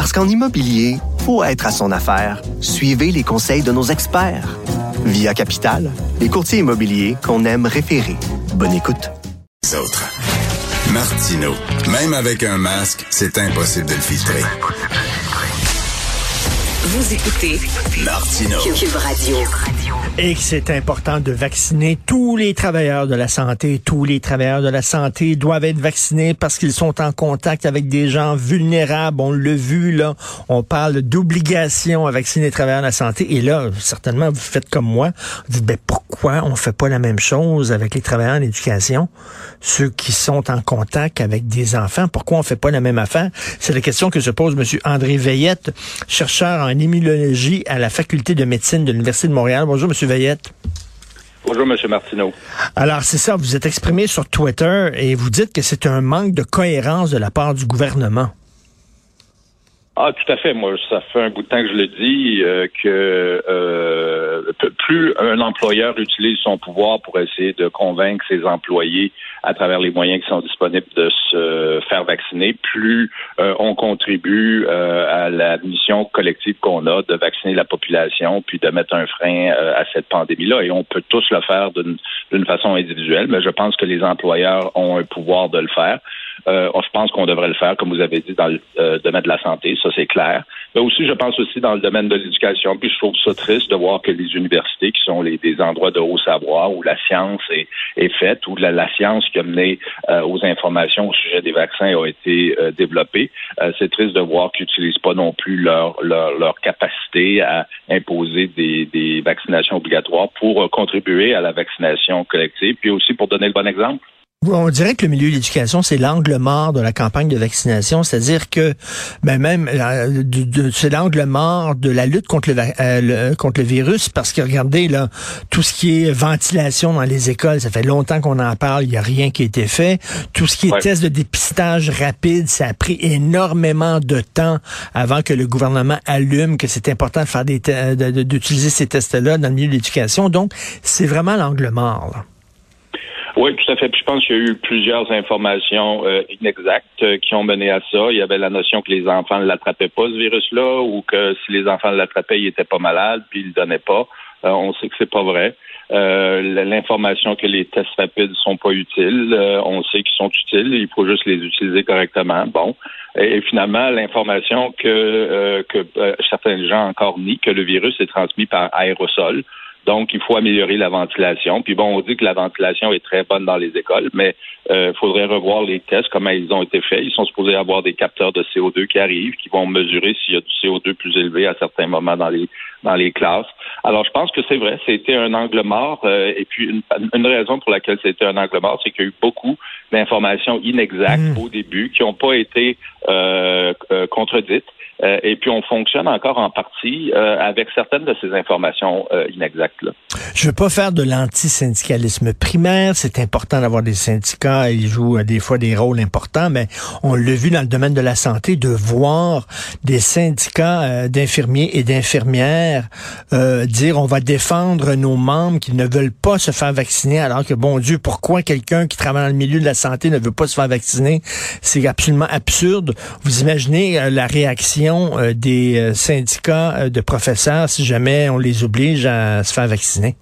Parce qu'en immobilier, faut être à son affaire. Suivez les conseils de nos experts. Via Capital, les courtiers immobiliers qu'on aime référer. Bonne écoute. Autres. Martino. Même avec un masque, c'est impossible de le filtrer. Vous écoutez Martino. Cube Radio. Et que c'est important de vacciner tous les travailleurs de la santé. Tous les travailleurs de la santé doivent être vaccinés parce qu'ils sont en contact avec des gens vulnérables. On l'a vu, là. On parle d'obligation à vacciner les travailleurs de la santé. Et là, certainement, vous faites comme moi. Vous dites, ben, pourquoi on fait pas la même chose avec les travailleurs en éducation? Ceux qui sont en contact avec des enfants. Pourquoi on fait pas la même affaire? C'est la question que se pose M. André Veillette, chercheur en immunologie à la faculté de médecine de l'Université de Montréal. Bonjour, M. Veillette. Bonjour, M. Martineau. Alors, c'est ça, vous êtes exprimé sur Twitter et vous dites que c'est un manque de cohérence de la part du gouvernement. Ah, tout à fait. Moi, ça fait un bout de temps que je le dis euh, que euh, plus un employeur utilise son pouvoir pour essayer de convaincre ses employés à travers les moyens qui sont disponibles de se faire vacciner, plus euh, on contribue à la mission collective qu'on a de vacciner la population, puis de mettre un frein à cette pandémie-là. Et on peut tous le faire d'une façon individuelle, mais je pense que les employeurs ont un pouvoir de le faire. Euh, je pense qu'on devrait le faire, comme vous avez dit, dans le euh, domaine de la santé, ça c'est clair. Mais aussi, je pense aussi dans le domaine de l'éducation. Puis je trouve ça triste de voir que les universités, qui sont les, des endroits de haut savoir où la science est, est faite, où la, la, science qui a mené euh, aux informations au sujet des vaccins a été développée, c'est triste de voir qu'ils n'utilisent pas non plus leur, leur, leur capacité à imposer des, des vaccinations obligatoires pour contribuer à la vaccination collective, puis aussi pour donner le bon exemple. On dirait que le milieu de l'éducation, c'est l'angle mort de la campagne de vaccination, c'est-à-dire que ben même euh, c'est l'angle mort de la lutte contre le, euh, contre le virus, parce que regardez là, tout ce qui est ventilation dans les écoles, ça fait longtemps qu'on en parle, il n'y a rien qui a été fait. Tout ce qui est test de dépistage rapide, ça a pris énormément de temps avant que le gouvernement allume que c'est important de faire des d'utiliser ces tests-là dans le milieu de l'éducation. Donc, c'est vraiment l'angle mort. Là. Oui, tout à fait. Puis je pense qu'il y a eu plusieurs informations euh, inexactes euh, qui ont mené à ça. Il y avait la notion que les enfants ne l'attrapaient pas, ce virus-là, ou que si les enfants l'attrapaient, ils n'étaient pas malades, puis ils ne le donnaient pas. Euh, on sait que c'est pas vrai. L'information que les tests rapides sont pas utiles, on sait qu'ils sont utiles, il faut juste les utiliser correctement. Bon. Et, finalement, l'information que, que certains gens encore nient, que le virus est transmis par aérosol. Donc, il faut améliorer la ventilation. Puis bon, on dit que la ventilation est très bonne dans les écoles, mais il euh, faudrait revoir les tests, comment ils ont été faits. Ils sont supposés avoir des capteurs de CO2 qui arrivent, qui vont mesurer s'il y a du CO2 plus élevé à certains moments dans les dans les classes. Alors, je pense que c'est vrai, c'était un angle mort. Euh, et puis, une, une, raison pour laquelle c'était un angle mort, c'est qu'il y a eu beaucoup d'informations inexactes mmh. au début qui n'ont pas été euh, euh contredites. Euh, et puis on fonctionne encore en partie euh, avec certaines de ces informations euh, Là. Je veux pas faire de l'antisyndicalisme primaire. C'est important d'avoir des syndicats. Ils jouent des fois des rôles importants, mais on l'a vu dans le domaine de la santé, de voir des syndicats d'infirmiers et d'infirmières dire on va défendre nos membres qui ne veulent pas se faire vacciner, alors que bon Dieu, pourquoi quelqu'un qui travaille dans le milieu de la santé ne veut pas se faire vacciner? C'est absolument absurde. Vous imaginez la réaction euh, des euh, syndicats euh, de professeurs si jamais on les oblige à se faire vacciner?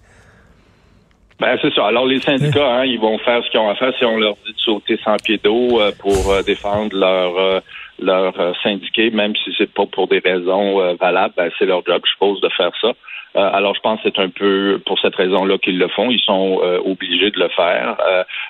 Ben, c'est ça. Alors, les syndicats, hein, ils vont faire ce qu'ils ont à faire si on leur dit de sauter sans pied d'eau pour défendre leur leur syndiqué, même si c'est pas pour des raisons valables, ben, c'est leur job, je suppose, de faire ça. Euh, alors, je pense que c'est un peu pour cette raison-là qu'ils le font. Ils sont euh, obligés de le faire.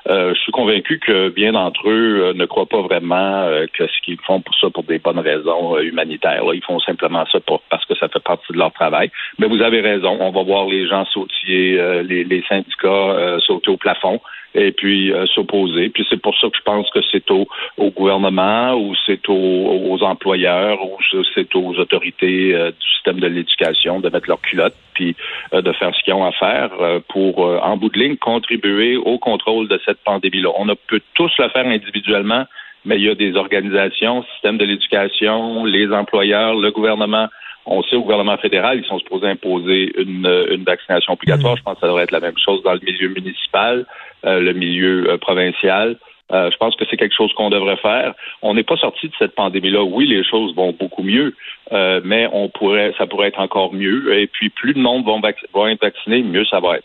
Euh, je suis convaincu que bien d'entre eux ne croient pas vraiment que ce qu'ils font pour ça pour des bonnes raisons humanitaires. Ils font simplement ça pour, parce que ça fait partie de leur travail. Mais vous avez raison. On va voir les gens sautiller, les, les syndicats sauter au plafond. et puis s'opposer. Puis c'est pour ça que je pense que c'est au, au gouvernement ou c'est aux, aux, employeurs ou c'est aux autorités du système de l'éducation de mettre leur culotte puis de faire ce qu'ils ont à faire pour, en bout de ligne, contribuer au contrôle de cette pandémie-là. On peut tous le faire individuellement, mais il y a des organisations, système de l'éducation, les employeurs, le gouvernement. On sait au gouvernement fédéral, ils sont supposés imposer une, une vaccination obligatoire. Mm. Je pense que ça devrait être la même chose dans le milieu municipal, euh, le milieu euh, provincial. Euh, je pense que c'est quelque chose qu'on devrait faire. On n'est pas sorti de cette pandémie-là. Oui, les choses vont beaucoup mieux, euh, mais on pourrait, ça pourrait être encore mieux. Et puis, plus de monde vont, être vaccinés, mieux ça va être.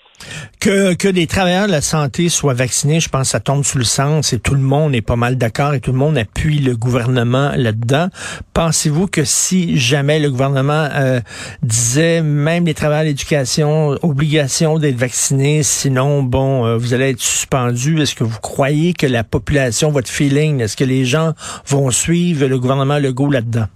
Que, que des travailleurs de la santé soient vaccinés, je pense que ça tombe sous le sens et tout le monde est pas mal d'accord et tout le monde appuie le gouvernement là-dedans. Pensez-vous que si jamais le gouvernement euh, disait même les travailleurs de l'éducation, obligation d'être vaccinés, sinon, bon, euh, vous allez être suspendu, est-ce que vous croyez que la population, votre feeling, est-ce que les gens vont suivre le gouvernement Legault là-dedans?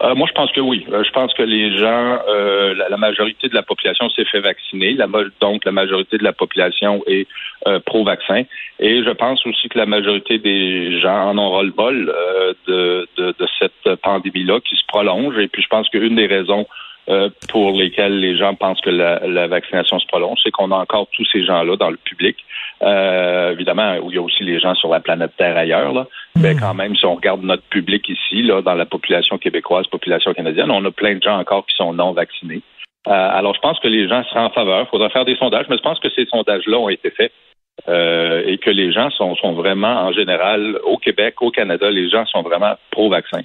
Euh, moi, je pense que oui. Euh, je pense que les gens, euh, la, majorité de la population s'est fait vacciner. La, donc, la majorité de la population est pro-vaccin. Et je pense aussi que la majorité des gens en ont le bol de, de, de, cette pandémie-là qui se prolonge. Et puis, je pense qu'une des raisons pour lesquelles les gens pensent que la, la vaccination se prolonge, c'est qu'on a encore tous ces gens-là dans le public euh, évidemment, où il y a aussi les gens sur la planète Terre ailleurs, là. Mais hmm. quand même, si on regarde notre public ici, là, dans la population québécoise, population canadienne, on a plein de gens encore qui sont non vaccinés. Euh, alors, je pense que les gens seraient en faveur. Il faudra faire des sondages, mais je pense que ces sondages-là ont été faits euh, et que les gens sont, sont vraiment, en général, au Québec, au Canada, les gens sont vraiment pro-vaccin.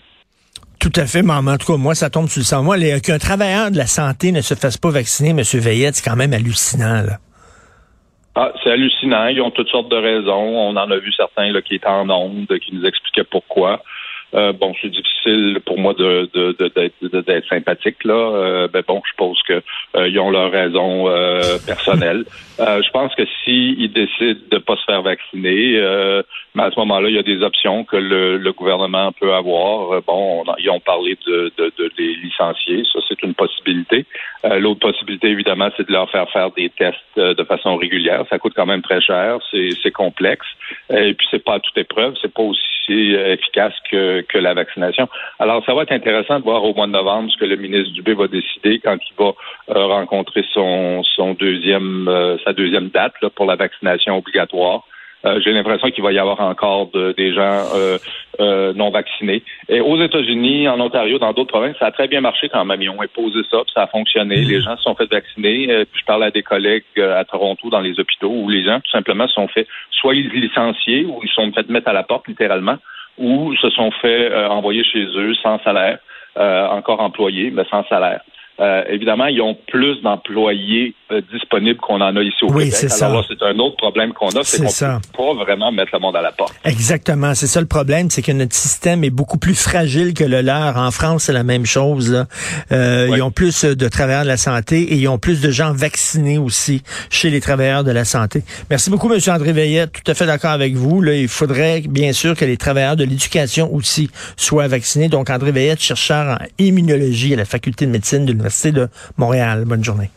Tout à fait, mais en tout cas, moi, ça tombe sur le sang. Moi, qu'un travailleur de la santé ne se fasse pas vacciner, M. Veillette, c'est quand même hallucinant. Là. Ah, c'est hallucinant. Ils ont toutes sortes de raisons. On en a vu certains là, qui étaient en ondes, qui nous expliquaient pourquoi. Euh, bon, c'est difficile pour moi de, de, de, d'être sympathique là. Euh, ben bon, je pense que euh, ils ont leurs raisons euh, personnelles. je pense que s'ils décident de pas se faire vacciner, mais à ce moment-là, il y a des options que le, le gouvernement peut avoir. bon, ils ont parlé de, de, de, les licencier, ça c'est une possibilité. L'autre possibilité, évidemment, c'est de leur faire faire des tests de façon régulière. Ça coûte quand même très cher, c'est, c'est complexe, et puis c'est pas à toute épreuve, c'est pas aussi efficace que, que la vaccination. Alors, ça va être intéressant de voir au mois de novembre ce que le ministre Dubé va décider quand il va euh, rencontrer son, son deuxième, euh, sa deuxième date pour la vaccination obligatoire. Euh, j'ai l'impression qu'il va y avoir encore des gens non vaccinés. Et aux États-Unis, en Ontario, dans d'autres provinces, ça a très bien marché quand même. Ils ont imposé ça, puis ça a fonctionné. Les gens se sont fait vacciner. puis je parle à des collègues à Toronto dans les hôpitaux où les gens tout simplement se sont fait soit licenciés ou ils sont fait mettre à la porte littéralement ou se sont fait euh, envoyer chez eux sans salaire, euh, encore employés, mais sans salaire. Euh, évidemment, ils ont plus d'employés euh, disponibles qu'on en a ici au oui, Québec. c'est Alors c'est un autre problème qu'on a, c'est qu'on peut pas vraiment mettre le monde à la porte. Exactement, c'est ça le problème, c'est que notre système est beaucoup plus fragile que le leur. En France, c'est la même chose. Euh, Ils ont plus de travailleurs de la santé et ils ont plus de gens vaccinés aussi chez les travailleurs de la santé. Merci beaucoup, M. André Veillette. Tout à fait d'accord avec vous. Là, il faudrait bien sûr que les travailleurs de l'éducation aussi soient vaccinés. Donc, André Veillette, chercheur en immunologie à la faculté de médecine de l'Université de Montréal. Bonne journée.